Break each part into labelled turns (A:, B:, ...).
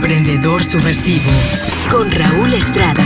A: Emprendedor Subversivo con Raúl Estrada.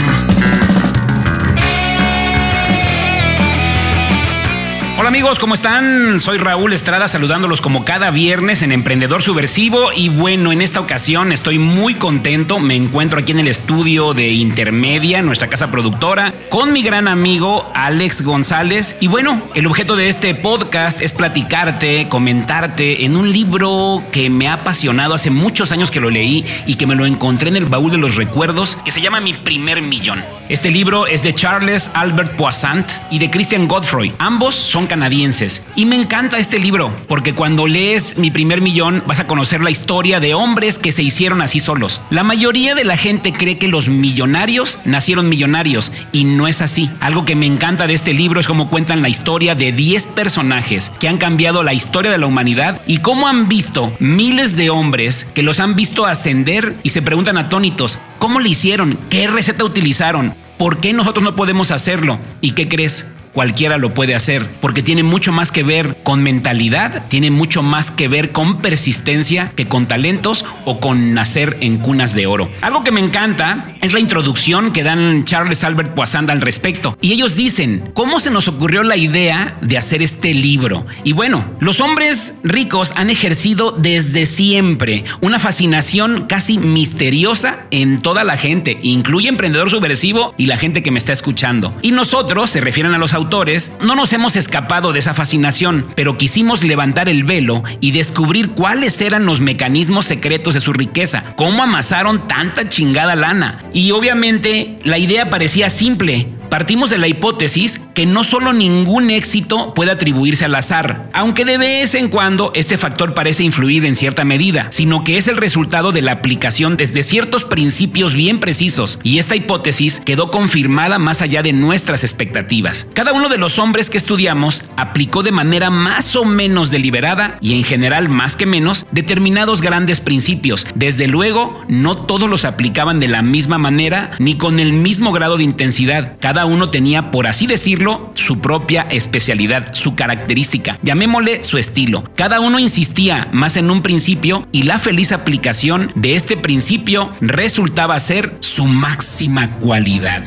B: Hola amigos, ¿cómo están? Soy Raúl Estrada saludándolos como cada viernes en Emprendedor Subversivo y bueno, en esta ocasión estoy muy contento, me encuentro aquí en el estudio de Intermedia, nuestra casa productora, con mi gran amigo Alex González y bueno, el objeto de este podcast es platicarte, comentarte en un libro que me ha apasionado hace muchos años que lo leí y que me lo encontré en el baúl de los recuerdos que se llama Mi primer millón. Este libro es de Charles Albert Poissant y de Christian Godfrey. Ambos son canadienses. Y me encanta este libro porque cuando lees Mi primer millón vas a conocer la historia de hombres que se hicieron así solos. La mayoría de la gente cree que los millonarios nacieron millonarios y no es así. Algo que me encanta de este libro es cómo cuentan la historia de 10 personajes que han cambiado la historia de la humanidad y cómo han visto miles de hombres que los han visto ascender y se preguntan atónitos, ¿cómo le hicieron? ¿Qué receta utilizaron? ¿Por qué nosotros no podemos hacerlo? ¿Y qué crees? Cualquiera lo puede hacer, porque tiene mucho más que ver con mentalidad, tiene mucho más que ver con persistencia que con talentos o con nacer en cunas de oro. Algo que me encanta es la introducción que dan Charles Albert Poissand al respecto. Y ellos dicen, ¿cómo se nos ocurrió la idea de hacer este libro? Y bueno, los hombres ricos han ejercido desde siempre una fascinación casi misteriosa en toda la gente, incluye emprendedor subversivo y la gente que me está escuchando. Y nosotros, se refieren a los autores, no nos hemos escapado de esa fascinación, pero quisimos levantar el velo y descubrir cuáles eran los mecanismos secretos de su riqueza, cómo amasaron tanta chingada lana. Y obviamente la idea parecía simple, Partimos de la hipótesis que no solo ningún éxito puede atribuirse al azar, aunque de vez en cuando este factor parece influir en cierta medida, sino que es el resultado de la aplicación desde ciertos principios bien precisos, y esta hipótesis quedó confirmada más allá de nuestras expectativas. Cada uno de los hombres que estudiamos aplicó de manera más o menos deliberada y en general más que menos determinados grandes principios. Desde luego, no todos los aplicaban de la misma manera ni con el mismo grado de intensidad. Uno tenía, por así decirlo, su propia especialidad, su característica, llamémosle su estilo. Cada uno insistía más en un principio y la feliz aplicación de este principio resultaba ser su máxima cualidad.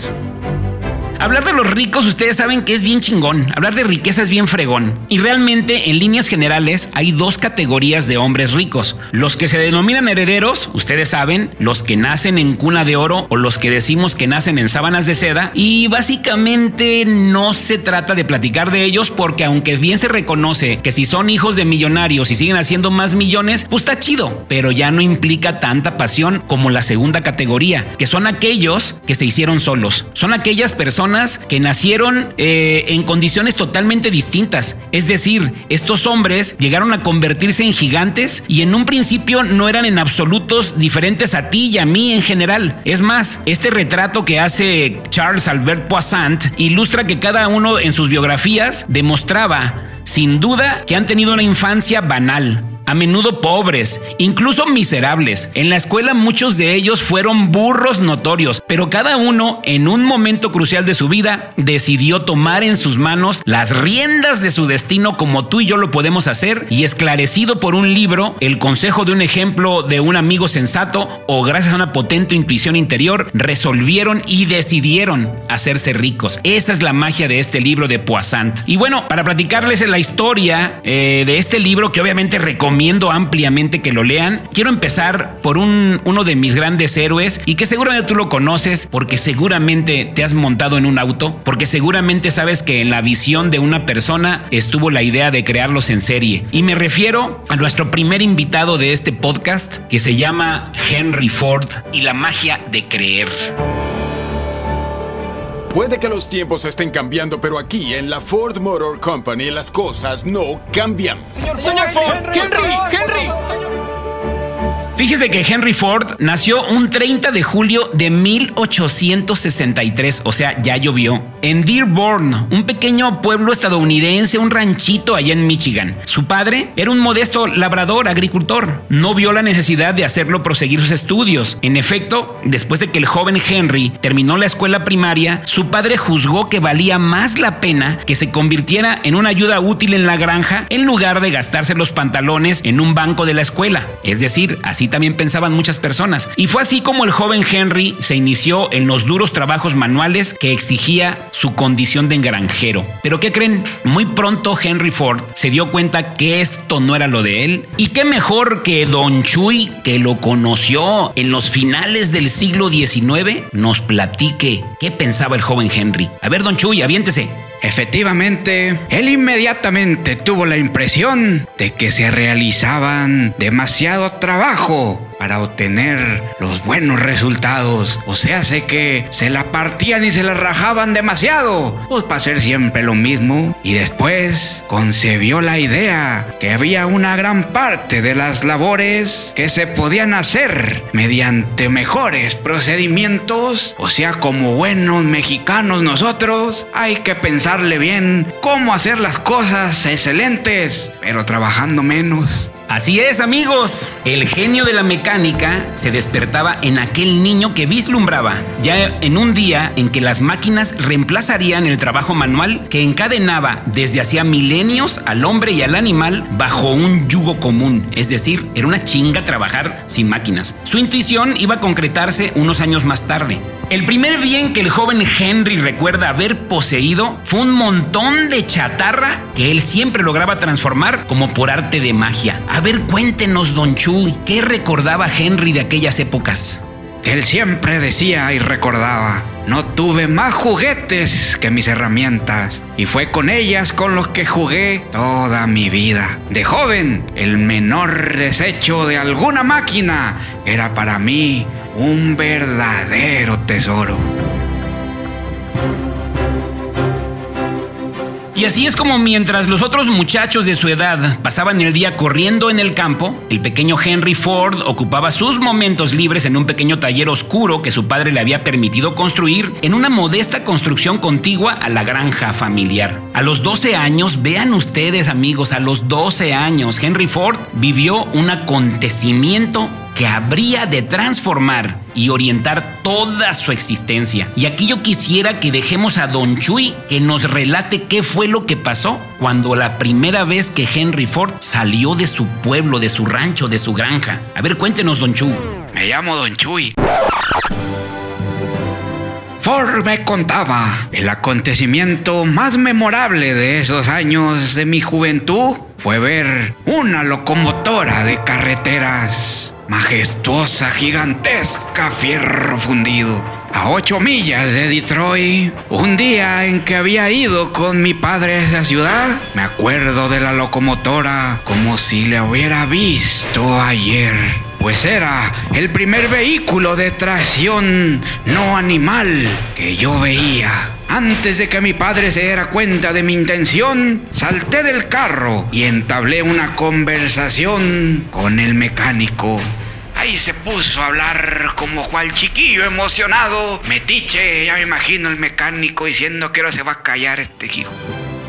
B: Hablar de los ricos, ustedes saben que es bien chingón. Hablar de riqueza es bien fregón. Y realmente, en líneas generales, hay dos categorías de hombres ricos. Los que se denominan herederos, ustedes saben, los que nacen en cuna de oro o los que decimos que nacen en sábanas de seda. Y básicamente no se trata de platicar de ellos porque aunque bien se reconoce que si son hijos de millonarios y siguen haciendo más millones, pues está chido. Pero ya no implica tanta pasión como la segunda categoría, que son aquellos que se hicieron solos. Son aquellas personas que nacieron eh, en condiciones totalmente distintas. Es decir, estos hombres llegaron a convertirse en gigantes y en un principio no eran en absolutos diferentes a ti y a mí en general. Es más, este retrato que hace Charles Albert Poissant ilustra que cada uno en sus biografías demostraba sin duda que han tenido una infancia banal, a menudo pobres, incluso miserables. En la escuela muchos de ellos fueron burros notorios, pero cada uno en un momento crucial de su vida decidió tomar en sus manos las riendas de su destino como tú y yo lo podemos hacer y esclarecido por un libro, el consejo de un ejemplo de un amigo sensato o gracias a una potente intuición interior, resolvieron y decidieron hacerse ricos. Esa es la magia de este libro de Poissant. Y bueno, para platicarles la historia eh, de este libro que obviamente recomiendo recomiendo ampliamente que lo lean. Quiero empezar por un, uno de mis grandes héroes y que seguramente tú lo conoces porque seguramente te has montado en un auto, porque seguramente sabes que en la visión de una persona estuvo la idea de crearlos en serie. Y me refiero a nuestro primer invitado de este podcast que se llama Henry Ford y la magia de creer.
C: Puede que los tiempos estén cambiando, pero aquí en la Ford Motor Company las cosas no cambian.
B: Señor Ford, Henry, Henry. Fíjese que Henry Ford nació un 30 de julio de 1863, o sea, ya llovió, en Dearborn, un pequeño pueblo estadounidense, un ranchito allá en Michigan. Su padre era un modesto labrador, agricultor. No vio la necesidad de hacerlo proseguir sus estudios. En efecto, después de que el joven Henry terminó la escuela primaria, su padre juzgó que valía más la pena que se convirtiera en una ayuda útil en la granja en lugar de gastarse los pantalones en un banco de la escuela. Es decir, así también pensaban muchas personas. Y fue así como el joven Henry se inició en los duros trabajos manuales que exigía su condición de engranjero. Pero ¿qué creen? Muy pronto Henry Ford se dio cuenta que esto no era lo de él. Y qué mejor que Don Chuy, que lo conoció en los finales del siglo XIX, nos platique qué pensaba el joven Henry. A ver, Don Chuy, aviéntese.
D: Efectivamente, él inmediatamente tuvo la impresión de que se realizaban demasiado trabajo para obtener los buenos resultados. O sea, sé que se la partían y se la rajaban demasiado, pues para hacer siempre lo mismo. Y después concebió la idea que había una gran parte de las labores que se podían hacer mediante mejores procedimientos. O sea, como buenos mexicanos nosotros, hay que pensarle bien cómo hacer las cosas excelentes, pero trabajando menos.
B: Así es, amigos. El genio de la mecánica se despertaba en aquel niño que vislumbraba, ya en un día en que las máquinas reemplazarían el trabajo manual que encadenaba desde hacía milenios al hombre y al animal bajo un yugo común. Es decir, era una chinga trabajar sin máquinas. Su intuición iba a concretarse unos años más tarde. El primer bien que el joven Henry recuerda haber poseído fue un montón de chatarra que él siempre lograba transformar como por arte de magia. A ver, cuéntenos, don Chuy, ¿qué recordaba Henry de aquellas épocas?
D: Él siempre decía y recordaba, no tuve más juguetes que mis herramientas, y fue con ellas con los que jugué toda mi vida. De joven, el menor desecho de alguna máquina era para mí un verdadero tesoro.
B: Y así es como mientras los otros muchachos de su edad pasaban el día corriendo en el campo, el pequeño Henry Ford ocupaba sus momentos libres en un pequeño taller oscuro que su padre le había permitido construir en una modesta construcción contigua a la granja familiar. A los 12 años, vean ustedes amigos, a los 12 años, Henry Ford vivió un acontecimiento que habría de transformar y orientar toda su existencia. Y aquí yo quisiera que dejemos a Don Chuy que nos relate qué fue lo que pasó cuando la primera vez que Henry Ford salió de su pueblo, de su rancho, de su granja. A ver, cuéntenos, Don Chuy.
D: Me llamo Don Chuy. Ford me contaba el acontecimiento más memorable de esos años de mi juventud fue ver una locomotora de carreteras majestuosa, gigantesca, fierro fundido. A ocho millas de Detroit, un día en que había ido con mi padre a esa ciudad, me acuerdo de la locomotora como si la hubiera visto ayer. Pues era el primer vehículo de tracción no animal que yo veía. Antes de que mi padre se diera cuenta de mi intención, salté del carro y entablé una conversación con el mecánico. Ahí se puso a hablar como cual chiquillo emocionado. Metiche, ya me imagino el mecánico diciendo que ahora se va a callar este hijo.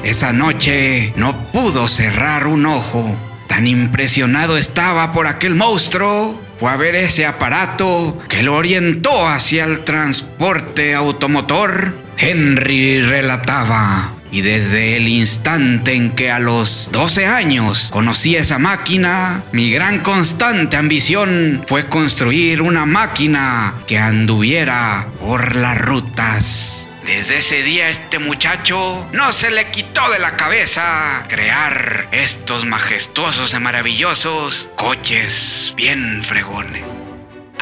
D: Esa noche no pudo cerrar un ojo. Tan impresionado estaba por aquel monstruo. Fue a ver ese aparato que lo orientó hacia el transporte automotor. Henry relataba. Y desde el instante en que a los 12 años conocí esa máquina, mi gran constante ambición fue construir una máquina que anduviera por las rutas. Desde ese día este muchacho no se le quitó de la cabeza crear estos majestuosos y maravillosos coches bien fregones.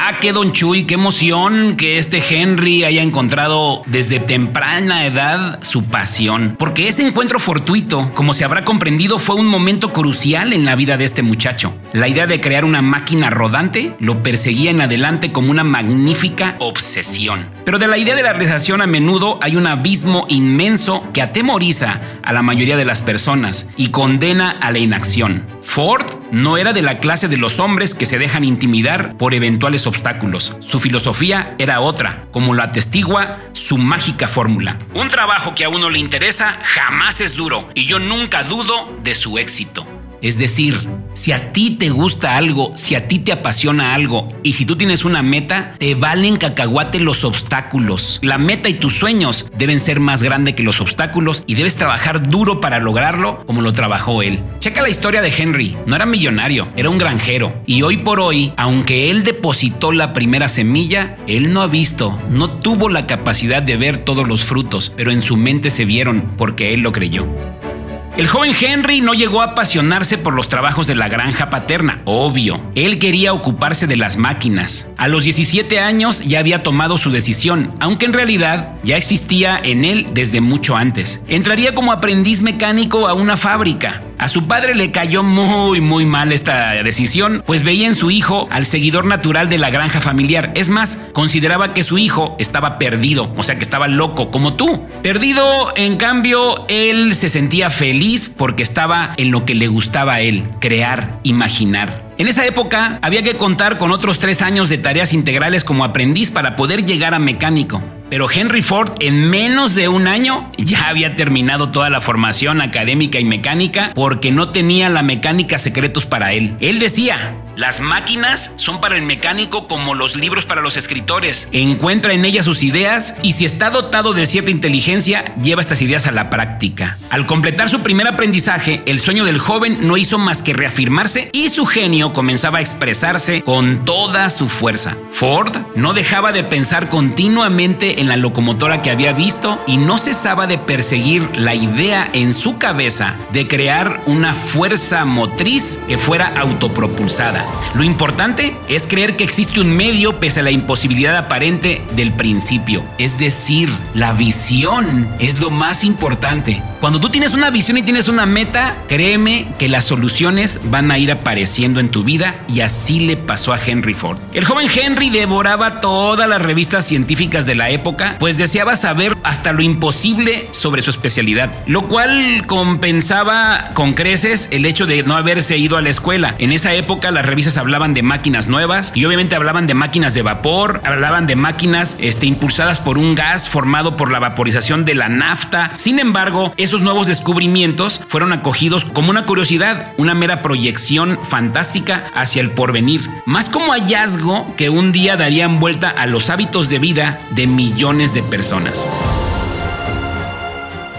B: Ah, qué don Chuy, qué emoción que este Henry haya encontrado desde temprana edad su pasión. Porque ese encuentro fortuito, como se habrá comprendido, fue un momento crucial en la vida de este muchacho. La idea de crear una máquina rodante lo perseguía en adelante como una magnífica obsesión. Pero de la idea de la realización a menudo hay un abismo inmenso que atemoriza a la mayoría de las personas y condena a la inacción. Ford no era de la clase de los hombres que se dejan intimidar por eventuales obstáculos. Su filosofía era otra, como lo atestigua su mágica fórmula. Un trabajo que a uno le interesa jamás es duro y yo nunca dudo de su éxito. Es decir, si a ti te gusta algo, si a ti te apasiona algo y si tú tienes una meta, te valen cacahuate los obstáculos. La meta y tus sueños deben ser más grandes que los obstáculos y debes trabajar duro para lograrlo como lo trabajó él. Checa la historia de Henry. No era millonario, era un granjero. Y hoy por hoy, aunque él depositó la primera semilla, él no ha visto, no tuvo la capacidad de ver todos los frutos, pero en su mente se vieron porque él lo creyó. El joven Henry no llegó a apasionarse por los trabajos de la granja paterna, obvio. Él quería ocuparse de las máquinas. A los 17 años ya había tomado su decisión, aunque en realidad ya existía en él desde mucho antes. Entraría como aprendiz mecánico a una fábrica. A su padre le cayó muy muy mal esta decisión, pues veía en su hijo al seguidor natural de la granja familiar. Es más, consideraba que su hijo estaba perdido, o sea que estaba loco, como tú. Perdido, en cambio, él se sentía feliz porque estaba en lo que le gustaba a él, crear, imaginar. En esa época había que contar con otros tres años de tareas integrales como aprendiz para poder llegar a mecánico. Pero Henry Ford en menos de un año ya había terminado toda la formación académica y mecánica porque no tenía la mecánica secretos para él. Él decía, las máquinas son para el mecánico como los libros para los escritores. Encuentra en ellas sus ideas y si está dotado de cierta inteligencia, lleva estas ideas a la práctica. Al completar su primer aprendizaje, el sueño del joven no hizo más que reafirmarse y su genio comenzaba a expresarse con toda su fuerza. Ford no dejaba de pensar continuamente en la locomotora que había visto y no cesaba de perseguir la idea en su cabeza de crear una fuerza motriz que fuera autopropulsada. Lo importante es creer que existe un medio pese a la imposibilidad aparente del principio. Es decir, la visión es lo más importante. Cuando tú tienes una visión y tienes una meta, créeme que las soluciones van a ir apareciendo en tu vida y así le pasó a Henry Ford. El joven Henry devoraba todas las revistas científicas de la época, pues deseaba saber hasta lo imposible sobre su especialidad, lo cual compensaba con creces el hecho de no haberse ido a la escuela. En esa época las revistas hablaban de máquinas nuevas y obviamente hablaban de máquinas de vapor, hablaban de máquinas este, impulsadas por un gas formado por la vaporización de la nafta. Sin embargo, esos nuevos descubrimientos fueron acogidos como una curiosidad, una mera proyección fantástica hacia el porvenir, más como hallazgo que un día darían vuelta a los hábitos de vida de millones de personas.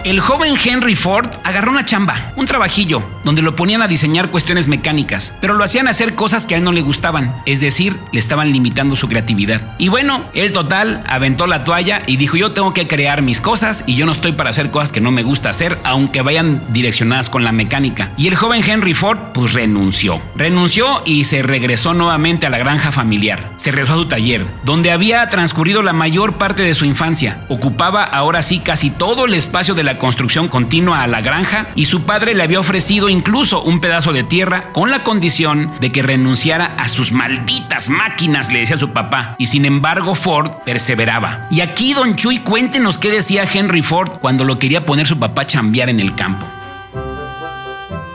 B: El joven Henry Ford agarró una chamba, un trabajillo, donde lo ponían a diseñar cuestiones mecánicas, pero lo hacían hacer cosas que a él no le gustaban, es decir, le estaban limitando su creatividad. Y bueno, él total aventó la toalla y dijo yo tengo que crear mis cosas y yo no estoy para hacer cosas que no me gusta hacer, aunque vayan direccionadas con la mecánica. Y el joven Henry Ford pues renunció. Renunció y se regresó nuevamente a la granja familiar. Se regresó a su taller, donde había transcurrido la mayor parte de su infancia. Ocupaba ahora sí casi todo el espacio de la construcción continua a la granja y su padre le había ofrecido incluso un pedazo de tierra con la condición de que renunciara a sus malditas máquinas, le decía su papá. Y sin embargo Ford perseveraba. Y aquí, don Chuy, cuéntenos qué decía Henry Ford cuando lo quería poner su papá a chambear en el campo.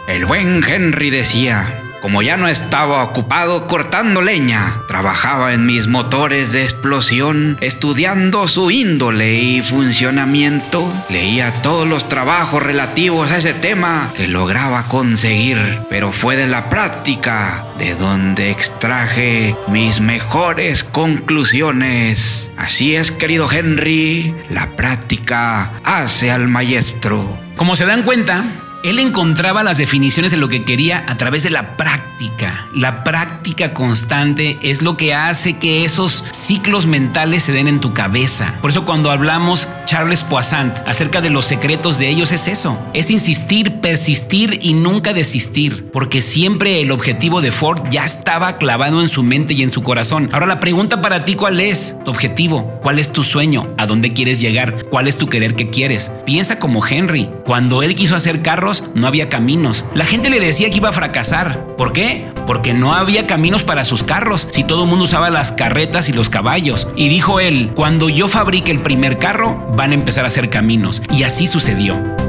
D: El buen Henry decía, como ya no estaba ocupado cortando leña, trabajaba en mis motores de explosión, estudiando su índole y funcionamiento. Leía todos los trabajos relativos a ese tema que lograba conseguir, pero fue de la práctica de donde extraje mis mejores conclusiones. Así es, querido Henry, la práctica hace al maestro.
B: Como se dan cuenta, él encontraba las definiciones de lo que quería a través de la práctica. La práctica constante es lo que hace que esos ciclos mentales se den en tu cabeza. Por eso cuando hablamos Charles Poissant acerca de los secretos de ellos es eso. Es insistir, persistir y nunca desistir. Porque siempre el objetivo de Ford ya estaba clavado en su mente y en su corazón. Ahora la pregunta para ti cuál es tu objetivo, cuál es tu sueño, a dónde quieres llegar, cuál es tu querer que quieres. Piensa como Henry. Cuando él quiso hacer carros, no había caminos. La gente le decía que iba a fracasar. ¿Por qué? Porque no había caminos para sus carros, si todo el mundo usaba las carretas y los caballos. Y dijo él, cuando yo fabrique el primer carro, van a empezar a hacer caminos. Y así sucedió.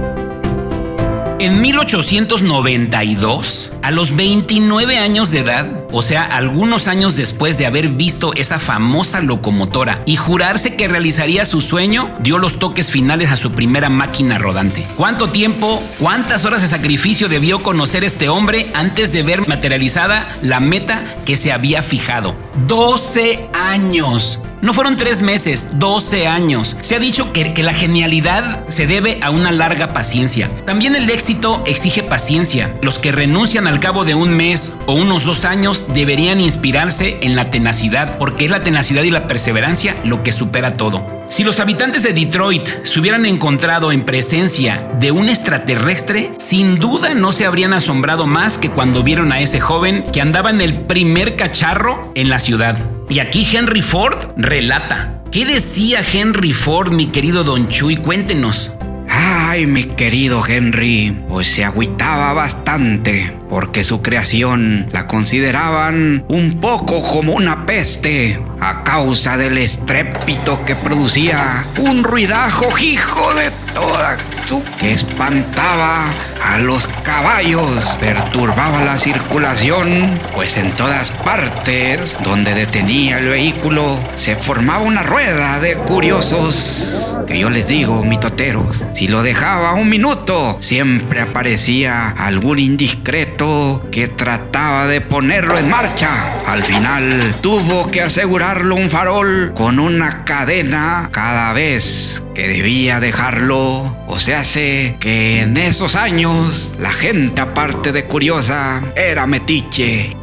B: En 1892, a los 29 años de edad, o sea, algunos años después de haber visto esa famosa locomotora y jurarse que realizaría su sueño, dio los toques finales a su primera máquina rodante. ¿Cuánto tiempo, cuántas horas de sacrificio debió conocer este hombre antes de ver materializada la meta que se había fijado? 12 años. No fueron tres meses, 12 años. Se ha dicho que, la genialidad se debe a una larga paciencia. También el éxito exige paciencia. Los que renuncian al cabo de un mes o unos dos años deberían inspirarse en la tenacidad, porque es la tenacidad y la perseverancia lo que supera todo. Si los habitantes de Detroit se hubieran encontrado en presencia de un extraterrestre, sin duda no se habrían asombrado más que cuando vieron a ese joven que andaba en el primer cacharro en la ciudad. Y aquí Henry Ford relata. ¿Qué decía Henry Ford, mi querido Don Chuy? Cuéntenos.
D: Ay, mi querido Henry, pues se agüitaba bastante, porque su creación la consideraban un poco como una peste, a causa del estrépito que producía un ruidajo hijo de toda su que espantaba a los caballos, perturbaba la circulación, pues en todas partes donde detenía el vehículo se formaba una rueda de curiosos, que yo les digo, mitoteros, si lo dejaba un minuto, siempre aparecía algún indiscreto que trataba de ponerlo en marcha. Al final tuvo que asegurarlo un farol con una cadena cada vez que debía dejarlo. O se hace que en esos años la gente aparte de curiosa era metiche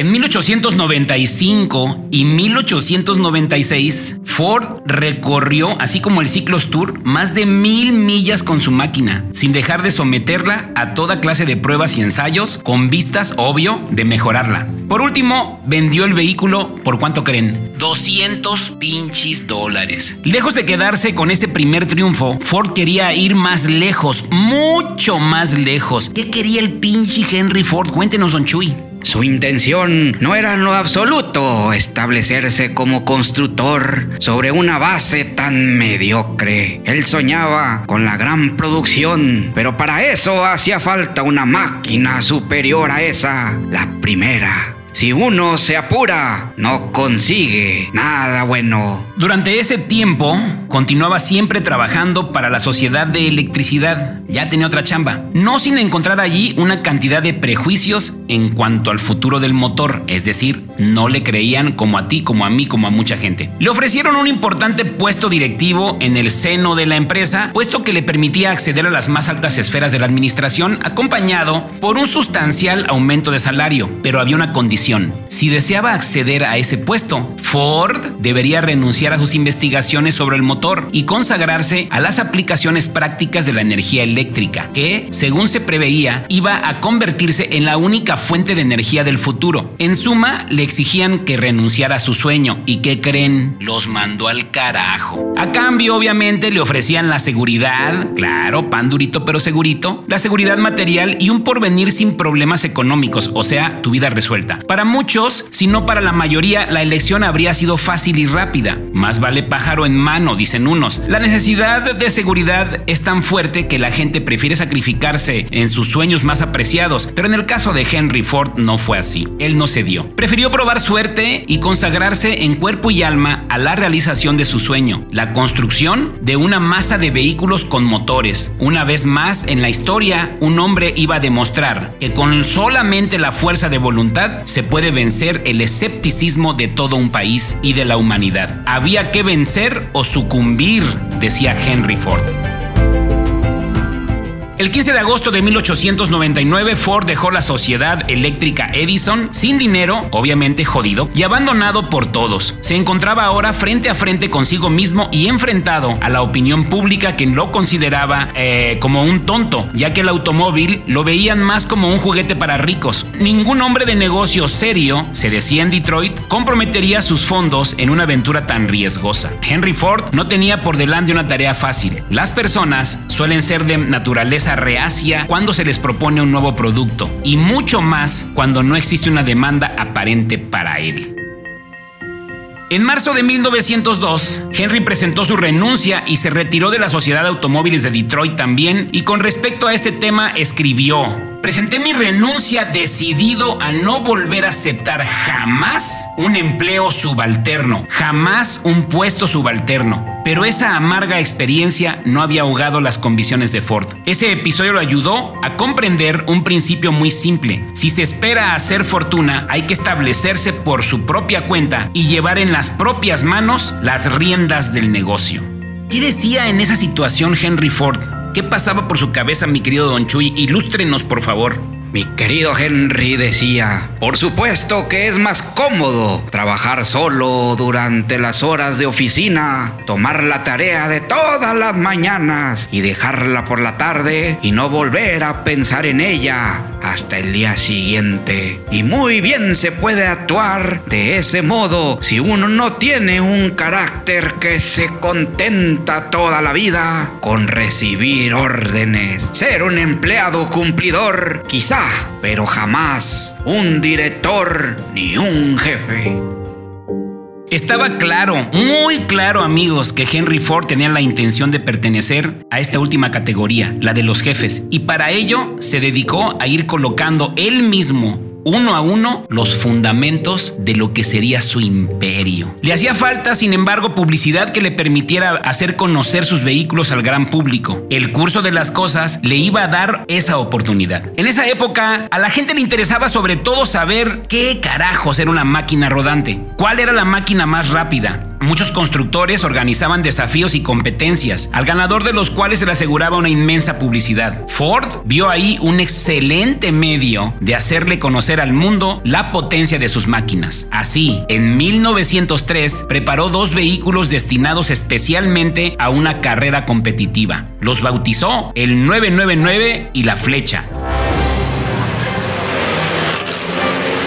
B: en 1895 y 1896, Ford recorrió, así como el Ciclos Tour, más de mil millas con su máquina, sin dejar de someterla a toda clase de pruebas y ensayos, con vistas, obvio, de mejorarla. Por último, vendió el vehículo, ¿por cuánto creen? 200 pinches dólares. Lejos de quedarse con ese primer triunfo, Ford quería ir más lejos, mucho más lejos. ¿Qué quería el pinche Henry Ford? Cuéntenos, don Chuy.
D: Su intención no era en lo absoluto establecerse como constructor sobre una base tan mediocre. Él soñaba con la gran producción, pero para eso hacía falta una máquina superior a esa, la primera. Si uno se apura, no consigue nada bueno.
B: Durante ese tiempo, continuaba siempre trabajando para la Sociedad de Electricidad. Ya tenía otra chamba. No sin encontrar allí una cantidad de prejuicios en cuanto al futuro del motor. Es decir, no le creían como a ti, como a mí, como a mucha gente. Le ofrecieron un importante puesto directivo en el seno de la empresa, puesto que le permitía acceder a las más altas esferas de la administración, acompañado por un sustancial aumento de salario. Pero había una condición si deseaba acceder a ese puesto, Ford debería renunciar a sus investigaciones sobre el motor y consagrarse a las aplicaciones prácticas de la energía eléctrica, que, según se preveía, iba a convertirse en la única fuente de energía del futuro. En suma, le exigían que renunciara a su sueño y que creen, los mandó al carajo. A cambio, obviamente, le ofrecían la seguridad, claro, pan durito pero segurito, la seguridad material y un porvenir sin problemas económicos, o sea, tu vida resuelta. Para muchos, si no para la mayoría, la elección habría sido fácil y rápida. Más vale pájaro en mano, dicen unos. La necesidad de seguridad es tan fuerte que la gente prefiere sacrificarse en sus sueños más apreciados, pero en el caso de Henry Ford no fue así. Él no cedió. Prefirió probar suerte y consagrarse en cuerpo y alma a la realización de su sueño, la construcción de una masa de vehículos con motores. Una vez más en la historia, un hombre iba a demostrar que con solamente la fuerza de voluntad se puede vencer el escepticismo de todo un país y de la humanidad. Había que vencer o sucumbir, decía Henry Ford. El 15 de agosto de 1899, Ford dejó la sociedad eléctrica Edison sin dinero, obviamente jodido, y abandonado por todos. Se encontraba ahora frente a frente consigo mismo y enfrentado a la opinión pública que lo consideraba eh, como un tonto, ya que el automóvil lo veían más como un juguete para ricos. Ningún hombre de negocio serio, se decía en Detroit, comprometería sus fondos en una aventura tan riesgosa. Henry Ford no tenía por delante una tarea fácil. Las personas suelen ser de naturaleza reacia cuando se les propone un nuevo producto y mucho más cuando no existe una demanda aparente para él. En marzo de 1902, Henry presentó su renuncia y se retiró de la Sociedad de Automóviles de Detroit también, y con respecto a este tema escribió, Presenté mi renuncia decidido a no volver a aceptar jamás un empleo subalterno, jamás un puesto subalterno. Pero esa amarga experiencia no había ahogado las convicciones de Ford. Ese episodio lo ayudó a comprender un principio muy simple. Si se espera hacer fortuna, hay que establecerse por su propia cuenta y llevar en las propias manos las riendas del negocio. ¿Qué decía en esa situación Henry Ford? ¿Qué pasaba por su cabeza, mi querido Don Chuy? Ilústrenos, por favor.
D: Mi querido Henry decía, por supuesto que es más cómodo trabajar solo durante las horas de oficina, tomar la tarea de todas las mañanas y dejarla por la tarde y no volver a pensar en ella hasta el día siguiente. Y muy bien se puede actuar de ese modo si uno no tiene un carácter que se contenta toda la vida con recibir órdenes. Ser un empleado cumplidor pero jamás un director ni un jefe.
B: Estaba claro, muy claro amigos, que Henry Ford tenía la intención de pertenecer a esta última categoría, la de los jefes, y para ello se dedicó a ir colocando él mismo uno a uno los fundamentos de lo que sería su imperio. Le hacía falta, sin embargo, publicidad que le permitiera hacer conocer sus vehículos al gran público. El curso de las cosas le iba a dar esa oportunidad. En esa época, a la gente le interesaba sobre todo saber qué carajos era una máquina rodante, cuál era la máquina más rápida, Muchos constructores organizaban desafíos y competencias, al ganador de los cuales se le aseguraba una inmensa publicidad. Ford vio ahí un excelente medio de hacerle conocer al mundo la potencia de sus máquinas. Así, en 1903 preparó dos vehículos destinados especialmente a una carrera competitiva. Los bautizó el 999 y la Flecha.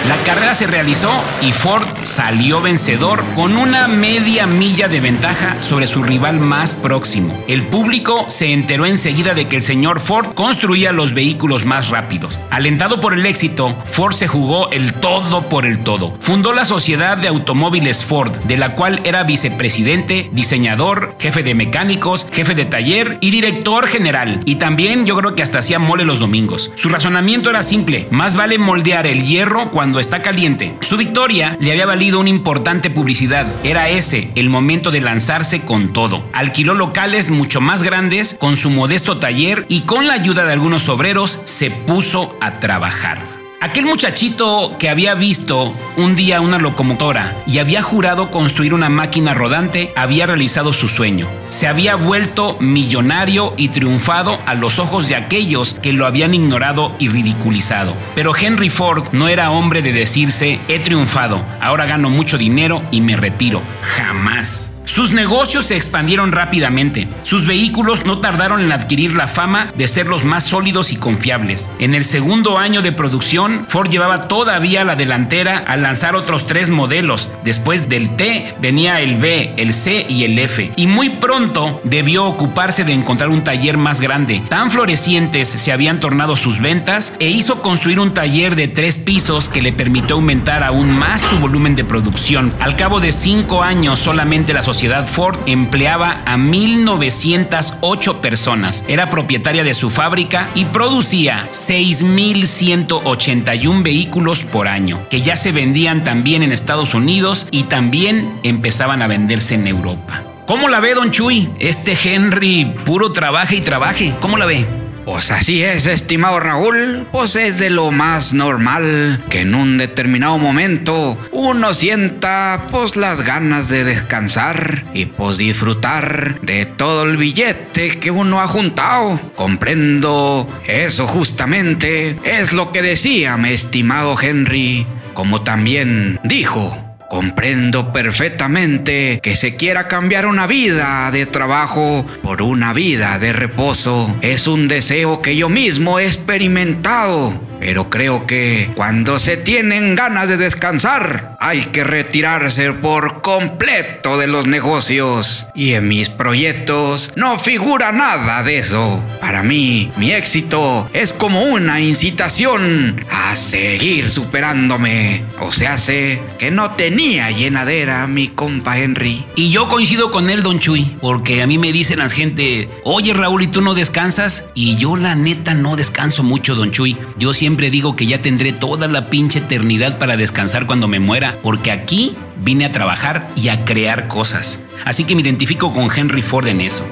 B: La carrera se realizó y Ford salió vencedor con una media milla de ventaja sobre su rival más próximo. El público se enteró enseguida de que el señor Ford construía los vehículos más rápidos. Alentado por el éxito, Ford se jugó el todo por el todo. Fundó la Sociedad de Automóviles Ford, de la cual era vicepresidente, diseñador, jefe de mecánicos, jefe de taller y director general. Y también yo creo que hasta hacía mole los domingos. Su razonamiento era simple, más vale moldear el hierro cuando está caliente. Su victoria le había valido una importante publicidad. Era ese el momento de lanzarse con todo. Alquiló locales mucho más grandes con su modesto taller y con la ayuda de algunos obreros se puso a trabajar. Aquel muchachito que había visto un día una locomotora y había jurado construir una máquina rodante había realizado su sueño. Se había vuelto millonario y triunfado a los ojos de aquellos que lo habían ignorado y ridiculizado. Pero Henry Ford no era hombre de decirse he triunfado, ahora gano mucho dinero y me retiro. Jamás. Sus negocios se expandieron rápidamente. Sus vehículos no tardaron en adquirir la fama de ser los más sólidos y confiables. En el segundo año de producción, Ford llevaba todavía la delantera al lanzar otros tres modelos. Después del T venía el B, el C y el F. Y muy pronto debió ocuparse de encontrar un taller más grande. Tan florecientes se habían tornado sus ventas e hizo construir un taller de tres pisos que le permitió aumentar aún más su volumen de producción. Al cabo de cinco años solamente la sociedad Ford empleaba a 1.908 personas. Era propietaria de su fábrica y producía 6.181 vehículos por año, que ya se vendían también en Estados Unidos y también empezaban a venderse en Europa. ¿Cómo la ve, don Chuy? Este Henry puro trabaje y trabaje. ¿Cómo la ve?
D: Pues así es, estimado Raúl, pues es de lo más normal que en un determinado momento uno sienta pues las ganas de descansar y pues disfrutar de todo el billete que uno ha juntado. Comprendo, eso justamente es lo que decía mi estimado Henry, como también dijo Comprendo perfectamente que se quiera cambiar una vida de trabajo por una vida de reposo. Es un deseo que yo mismo he experimentado pero creo que cuando se tienen ganas de descansar, hay que retirarse por completo de los negocios. Y en mis proyectos no figura nada de eso. Para mí, mi éxito es como una incitación a seguir superándome. O sea, sé que no tenía llenadera mi compa Henry.
B: Y yo coincido con él, don Chuy, porque a mí me dicen la gente, oye Raúl, ¿y tú no descansas? Y yo la neta no descanso mucho, don Chuy. Yo siempre digo que ya tendré toda la pinche eternidad para descansar cuando me muera, porque aquí vine a trabajar y a crear cosas. Así que me identifico con Henry Ford en eso.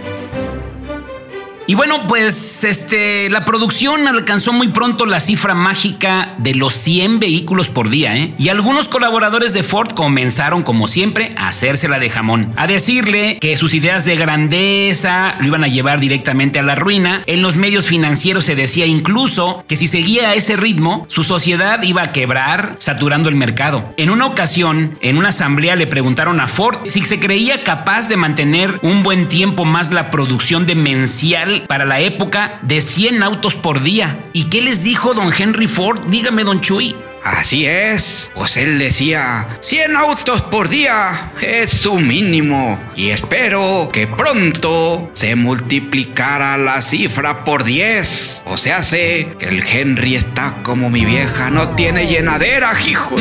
B: Y bueno, pues este, la producción alcanzó muy pronto la cifra mágica de los 100 vehículos por día, ¿eh? Y algunos colaboradores de Ford comenzaron, como siempre, a hacérsela de jamón, a decirle que sus ideas de grandeza lo iban a llevar directamente a la ruina. En los medios financieros se decía incluso que si seguía a ese ritmo, su sociedad iba a quebrar, saturando el mercado. En una ocasión, en una asamblea le preguntaron a Ford si se creía capaz de mantener un buen tiempo más la producción para la época de 100 autos por día. ¿Y qué les dijo don Henry Ford? Dígame, don Chuy.
D: Así es, pues él decía, 100 autos por día es su mínimo y espero que pronto se multiplicara la cifra por 10. O sea, sé que el Henry está como mi vieja, no tiene llenadera, hijo.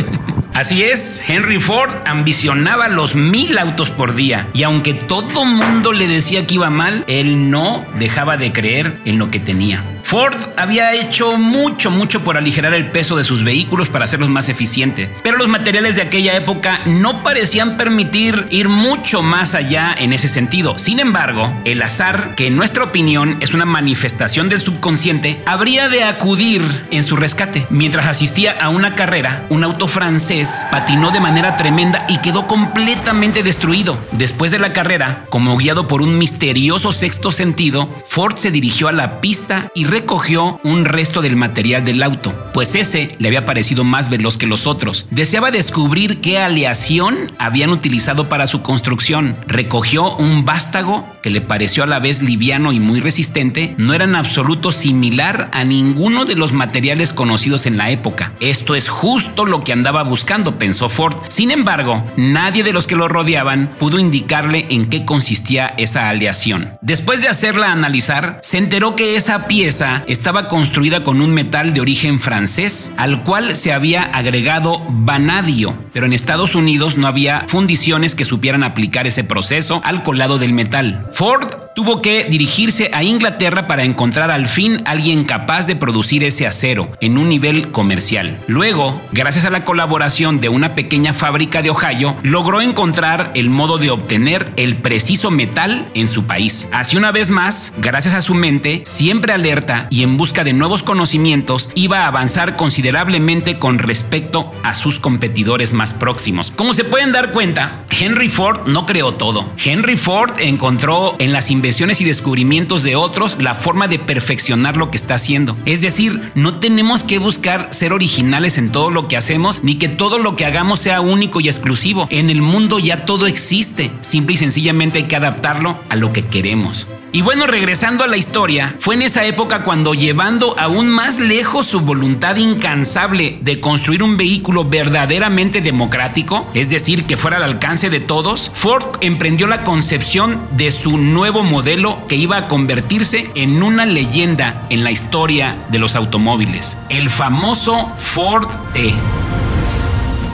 B: Así es, Henry Ford ambicionaba los mil autos por día y aunque todo mundo le decía que iba mal, él no dejaba de creer en lo que tenía. Ford había hecho mucho, mucho por aligerar el peso de sus vehículos para hacerlos más eficientes, pero los materiales de aquella época no parecían permitir ir mucho más allá en ese sentido. Sin embargo, el azar, que en nuestra opinión es una manifestación del subconsciente, habría de acudir en su rescate. Mientras asistía a una carrera, un auto francés patinó de manera tremenda y quedó completamente destruido. Después de la carrera, como guiado por un misterioso sexto sentido, Ford se dirigió a la pista y recogió un resto del material del auto, pues ese le había parecido más veloz que los otros. Deseaba descubrir qué aleación habían utilizado para su construcción. Recogió un vástago que le pareció a la vez liviano y muy resistente, no era en absoluto similar a ninguno de los materiales conocidos en la época. Esto es justo lo que andaba buscando, pensó Ford. Sin embargo, nadie de los que lo rodeaban pudo indicarle en qué consistía esa aleación. Después de hacerla analizar, se enteró que esa pieza estaba construida con un metal de origen francés, al cual se había agregado vanadio, pero en Estados Unidos no había fundiciones que supieran aplicar ese proceso al colado del metal. Ford tuvo que dirigirse a Inglaterra para encontrar al fin alguien capaz de producir ese acero en un nivel comercial. Luego, gracias a la colaboración de una pequeña fábrica de Ohio, logró encontrar el modo de obtener el preciso metal en su país. Así una vez más, gracias a su mente, siempre alerta y en busca de nuevos conocimientos, iba a avanzar considerablemente con respecto a sus competidores más próximos. Como se pueden dar cuenta, Henry Ford no creó todo. Henry Ford encontró en las invenciones y descubrimientos de otros la forma de perfeccionar lo que está haciendo. Es decir, no tenemos que buscar ser originales en todo lo que hacemos, ni que todo lo que hagamos sea único y exclusivo. En el mundo ya todo existe. Simple y sencillamente hay que adaptarlo a lo que queremos. Y bueno, regresando a la historia, fue en esa época cuando llevando aún más lejos su voluntad incansable de construir un vehículo verdaderamente democrático, es decir, que fuera al alcance de todos, Ford emprendió la concepción de su nuevo modelo que iba a convertirse en una leyenda en la historia de los automóviles, el famoso Ford T.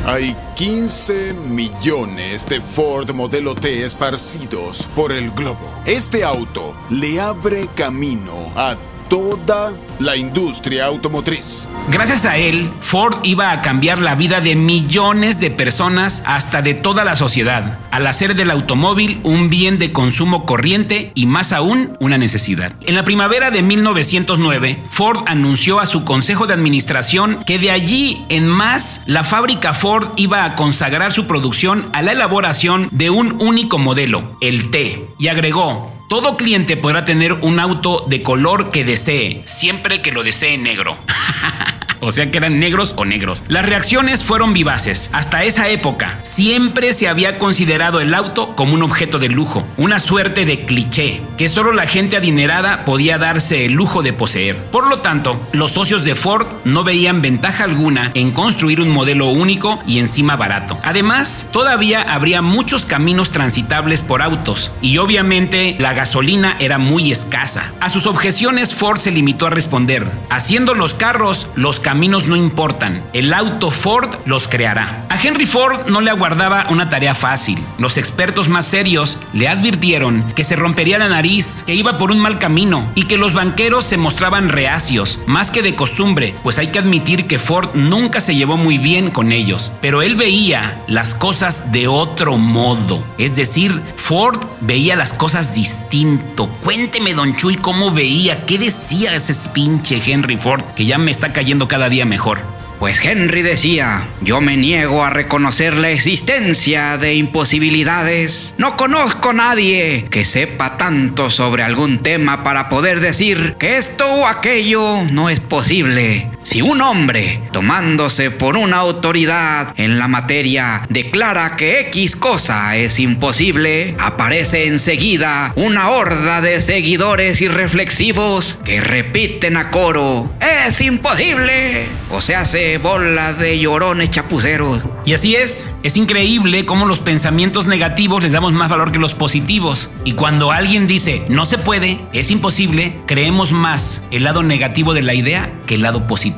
C: Hay 15 millones de Ford Modelo T esparcidos por el globo. Este auto le abre camino a toda la industria automotriz.
B: Gracias a él, Ford iba a cambiar la vida de millones de personas hasta de toda la sociedad, al hacer del automóvil un bien de consumo corriente y más aún una necesidad. En la primavera de 1909, Ford anunció a su consejo de administración que de allí en más la fábrica Ford iba a consagrar su producción a la elaboración de un único modelo, el T, y agregó, todo cliente podrá tener un auto de color que desee, siempre que lo desee negro. o sea que eran negros o negros. Las reacciones fueron vivaces. Hasta esa época, siempre se había considerado el auto como un objeto de lujo, una suerte de cliché, que solo la gente adinerada podía darse el lujo de poseer. Por lo tanto, los socios de Ford no veían ventaja alguna en construir un modelo único y encima barato. Además, todavía habría muchos caminos transitables por autos y obviamente la gasolina era muy escasa. A sus objeciones Ford se limitó a responder, haciendo los carros, los caminos no importan, el auto Ford los creará. A Henry Ford no le aguardaba una tarea fácil. Los expertos más serios le advirtieron que se rompería la nariz, que iba por un mal camino y que los banqueros se mostraban reacios, más que de costumbre, pues hay que admitir que Ford nunca se llevó muy bien con ellos, pero él veía las cosas de otro modo. Es decir, Ford veía las cosas distinto. Cuénteme, don Chuy, cómo veía, qué decía ese pinche Henry Ford, que ya me está cayendo cada día mejor.
D: Pues Henry decía, yo me niego a reconocer la existencia de imposibilidades. No conozco a nadie que sepa tanto sobre algún tema para poder decir que esto o aquello no es posible. Si un hombre, tomándose por una autoridad en la materia, declara que X cosa es imposible, aparece enseguida una horda de seguidores irreflexivos que repiten a coro, es imposible. O se hace bola de llorones chapuceros.
B: Y así es, es increíble cómo los pensamientos negativos les damos más valor que los positivos. Y cuando alguien dice no se puede, es imposible, creemos más el lado negativo de la idea que el lado positivo.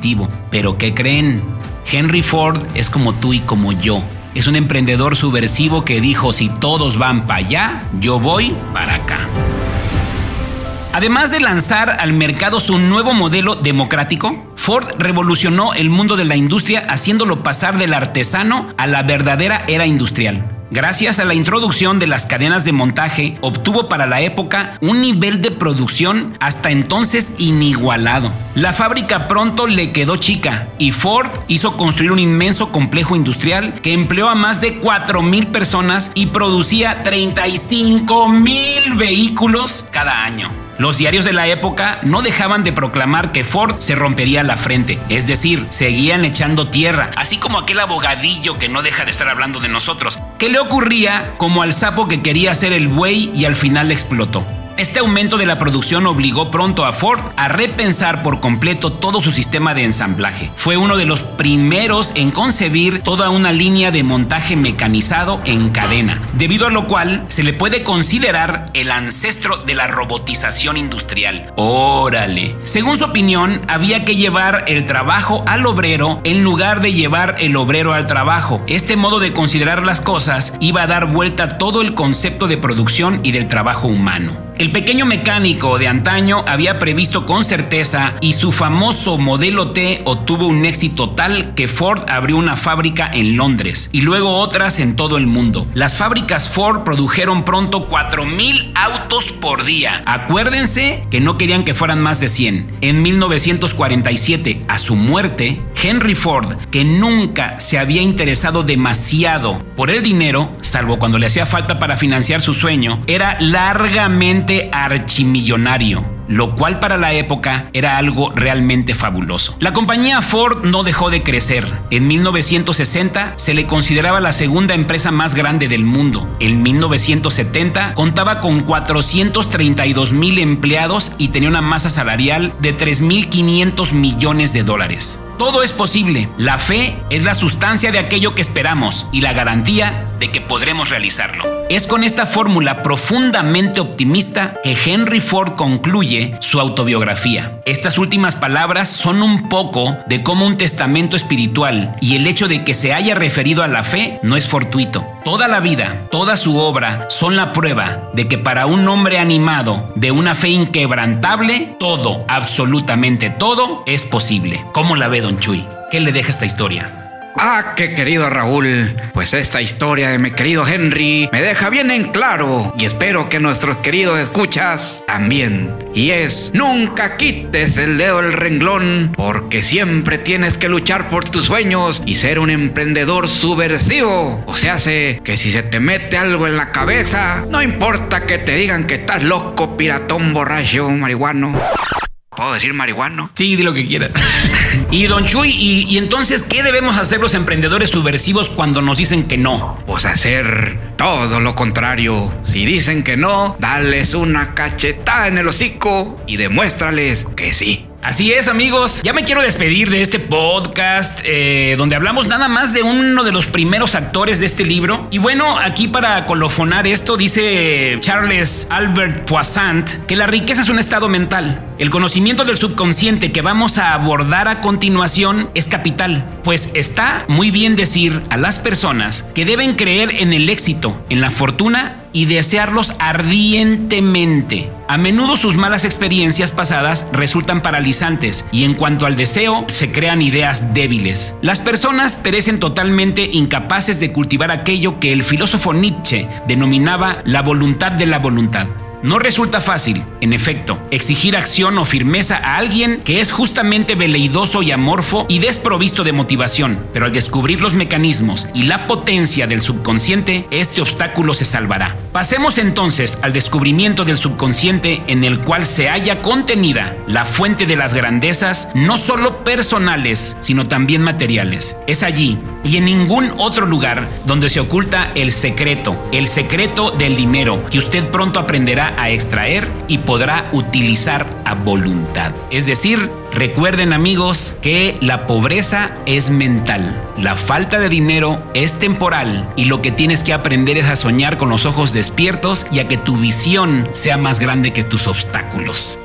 B: Pero ¿qué creen? Henry Ford es como tú y como yo. Es un emprendedor subversivo que dijo, si todos van para allá, yo voy para acá. Además de lanzar al mercado su nuevo modelo democrático, Ford revolucionó el mundo de la industria haciéndolo pasar del artesano a la verdadera era industrial. Gracias a la introducción de las cadenas de montaje, obtuvo para la época un nivel de producción hasta entonces inigualado. La fábrica pronto le quedó chica y Ford hizo construir un inmenso complejo industrial que empleó a más de 4.000 personas y producía 35.000 vehículos cada año. Los diarios de la época no dejaban de proclamar que Ford se rompería la frente, es decir, seguían echando tierra, así como aquel abogadillo que no deja de estar hablando de nosotros. ¿Qué le ocurría como al sapo que quería ser el buey y al final explotó? Este aumento de la producción obligó pronto a Ford a repensar por completo todo su sistema de ensamblaje. Fue uno de los primeros en concebir toda una línea de montaje mecanizado en cadena, debido a lo cual se le puede considerar el ancestro de la robotización industrial. Órale. Según su opinión, había que llevar el trabajo al obrero en lugar de llevar el obrero al trabajo. Este modo de considerar las cosas iba a dar vuelta todo el concepto de producción y del trabajo humano. El pequeño mecánico de antaño había previsto con certeza y su famoso modelo T obtuvo un éxito tal que Ford abrió una fábrica en Londres y luego otras en todo el mundo. Las fábricas Ford produjeron pronto 4.000 autos por día. Acuérdense que no querían que fueran más de 100. En 1947, a su muerte, Henry Ford, que nunca se había interesado demasiado por el dinero, salvo cuando le hacía falta para financiar su sueño, era largamente archimillonario, lo cual para la época era algo realmente fabuloso. La compañía Ford no dejó de crecer. En 1960 se le consideraba la segunda empresa más grande del mundo. En 1970 contaba con 432 mil empleados y tenía una masa salarial de 3.500 millones de dólares. Todo es posible. La fe es la sustancia de aquello que esperamos y la garantía de que podremos realizarlo. Es con esta fórmula profundamente optimista que Henry Ford concluye su autobiografía. Estas últimas palabras son un poco de cómo un testamento espiritual y el hecho de que se haya referido a la fe no es fortuito. Toda la vida, toda su obra son la prueba de que para un hombre animado de una fe inquebrantable, todo, absolutamente todo, es posible. ¿Cómo la ve Don Chuy? ¿Qué le deja esta historia?
D: Ah, qué querido Raúl, pues esta historia de mi querido Henry me deja bien en claro y espero que nuestros queridos escuchas también. Y es, nunca quites el dedo del renglón porque siempre tienes que luchar por tus sueños y ser un emprendedor subversivo. O sea, hace que si se te mete algo en la cabeza, no importa que te digan que estás loco, piratón, borracho, marihuano. ¿Puedo decir marihuano?
B: Sí, di lo que quieras. y don Chuy, y, y entonces, ¿qué debemos hacer los emprendedores subversivos cuando nos dicen que no?
D: Pues hacer todo lo contrario. Si dicen que no, dales una cachetada en el hocico y demuéstrales que sí.
B: Así es, amigos. Ya me quiero despedir de este podcast eh, donde hablamos nada más de uno de los primeros actores de este libro. Y bueno, aquí para colofonar esto, dice Charles Albert Poissant que la riqueza es un estado mental. El conocimiento del subconsciente que vamos a abordar a continuación es capital, pues está muy bien decir a las personas que deben creer en el éxito, en la fortuna y desearlos ardientemente. A menudo sus malas experiencias pasadas resultan paralizantes y en cuanto al deseo se crean ideas débiles. Las personas perecen totalmente incapaces de cultivar aquello que el filósofo Nietzsche denominaba la voluntad de la voluntad. No resulta fácil, en efecto, exigir acción o firmeza a alguien que es justamente veleidoso y amorfo y desprovisto de motivación, pero al descubrir los mecanismos y la potencia del subconsciente, este obstáculo se salvará. Pasemos entonces al descubrimiento del subconsciente en el cual se halla contenida la fuente de las grandezas, no solo personales, sino también materiales. Es allí y en ningún otro lugar donde se oculta el secreto, el secreto del dinero, que usted pronto aprenderá a extraer y podrá utilizar a voluntad. Es decir, recuerden amigos que la pobreza es mental, la falta de dinero es temporal y lo que tienes que aprender es a soñar con los ojos despiertos y a que tu visión sea más grande que tus obstáculos.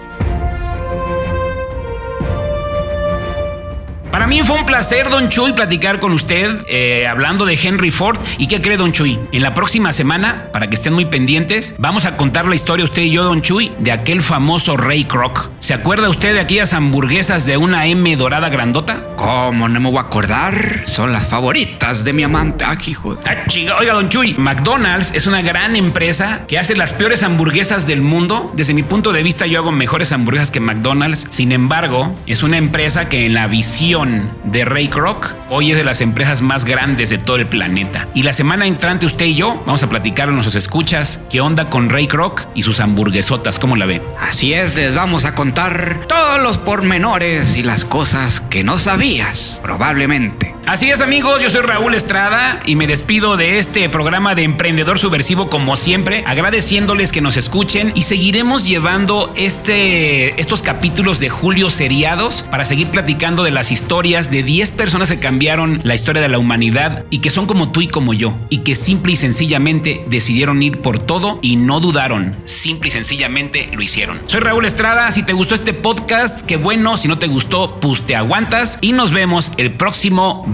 B: Para mí fue un placer, Don Chuy, platicar con usted eh, hablando de Henry Ford. ¿Y qué cree, Don Chuy? En la próxima semana, para que estén muy pendientes, vamos a contar la historia, usted y yo, Don Chuy, de aquel famoso Ray Kroc. ¿Se acuerda usted de aquellas hamburguesas de una M dorada grandota?
D: ¿Cómo no me voy a acordar? Son las favoritas de mi amante. Aquí, hijo.
B: Ah, chica. Oiga, Don Chuy, McDonald's es una gran empresa que hace las peores hamburguesas del mundo. Desde mi punto de vista, yo hago mejores hamburguesas que McDonald's. Sin embargo, es una empresa que en la visión de Ray Kroc hoy es de las empresas más grandes de todo el planeta. Y la semana entrante usted y yo vamos a platicar a nuestros escuchas qué onda con Ray Kroc y sus hamburguesotas, ¿cómo la ve?
D: Así es, les vamos a contar todos los pormenores y las cosas que no sabías, probablemente.
B: Así es amigos, yo soy Raúl Estrada y me despido de este programa de Emprendedor Subversivo como siempre, agradeciéndoles que nos escuchen y seguiremos llevando este, estos capítulos de Julio seriados para seguir platicando de las historias de 10 personas que cambiaron la historia de la humanidad y que son como tú y como yo y que simple y sencillamente decidieron ir por todo y no dudaron, simple y sencillamente lo hicieron. Soy Raúl Estrada, si te gustó este podcast, qué bueno, si no te gustó, pues te aguantas y nos vemos el próximo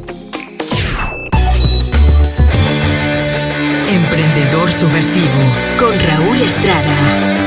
A: Emprendedor Subversivo con Raúl Estrada.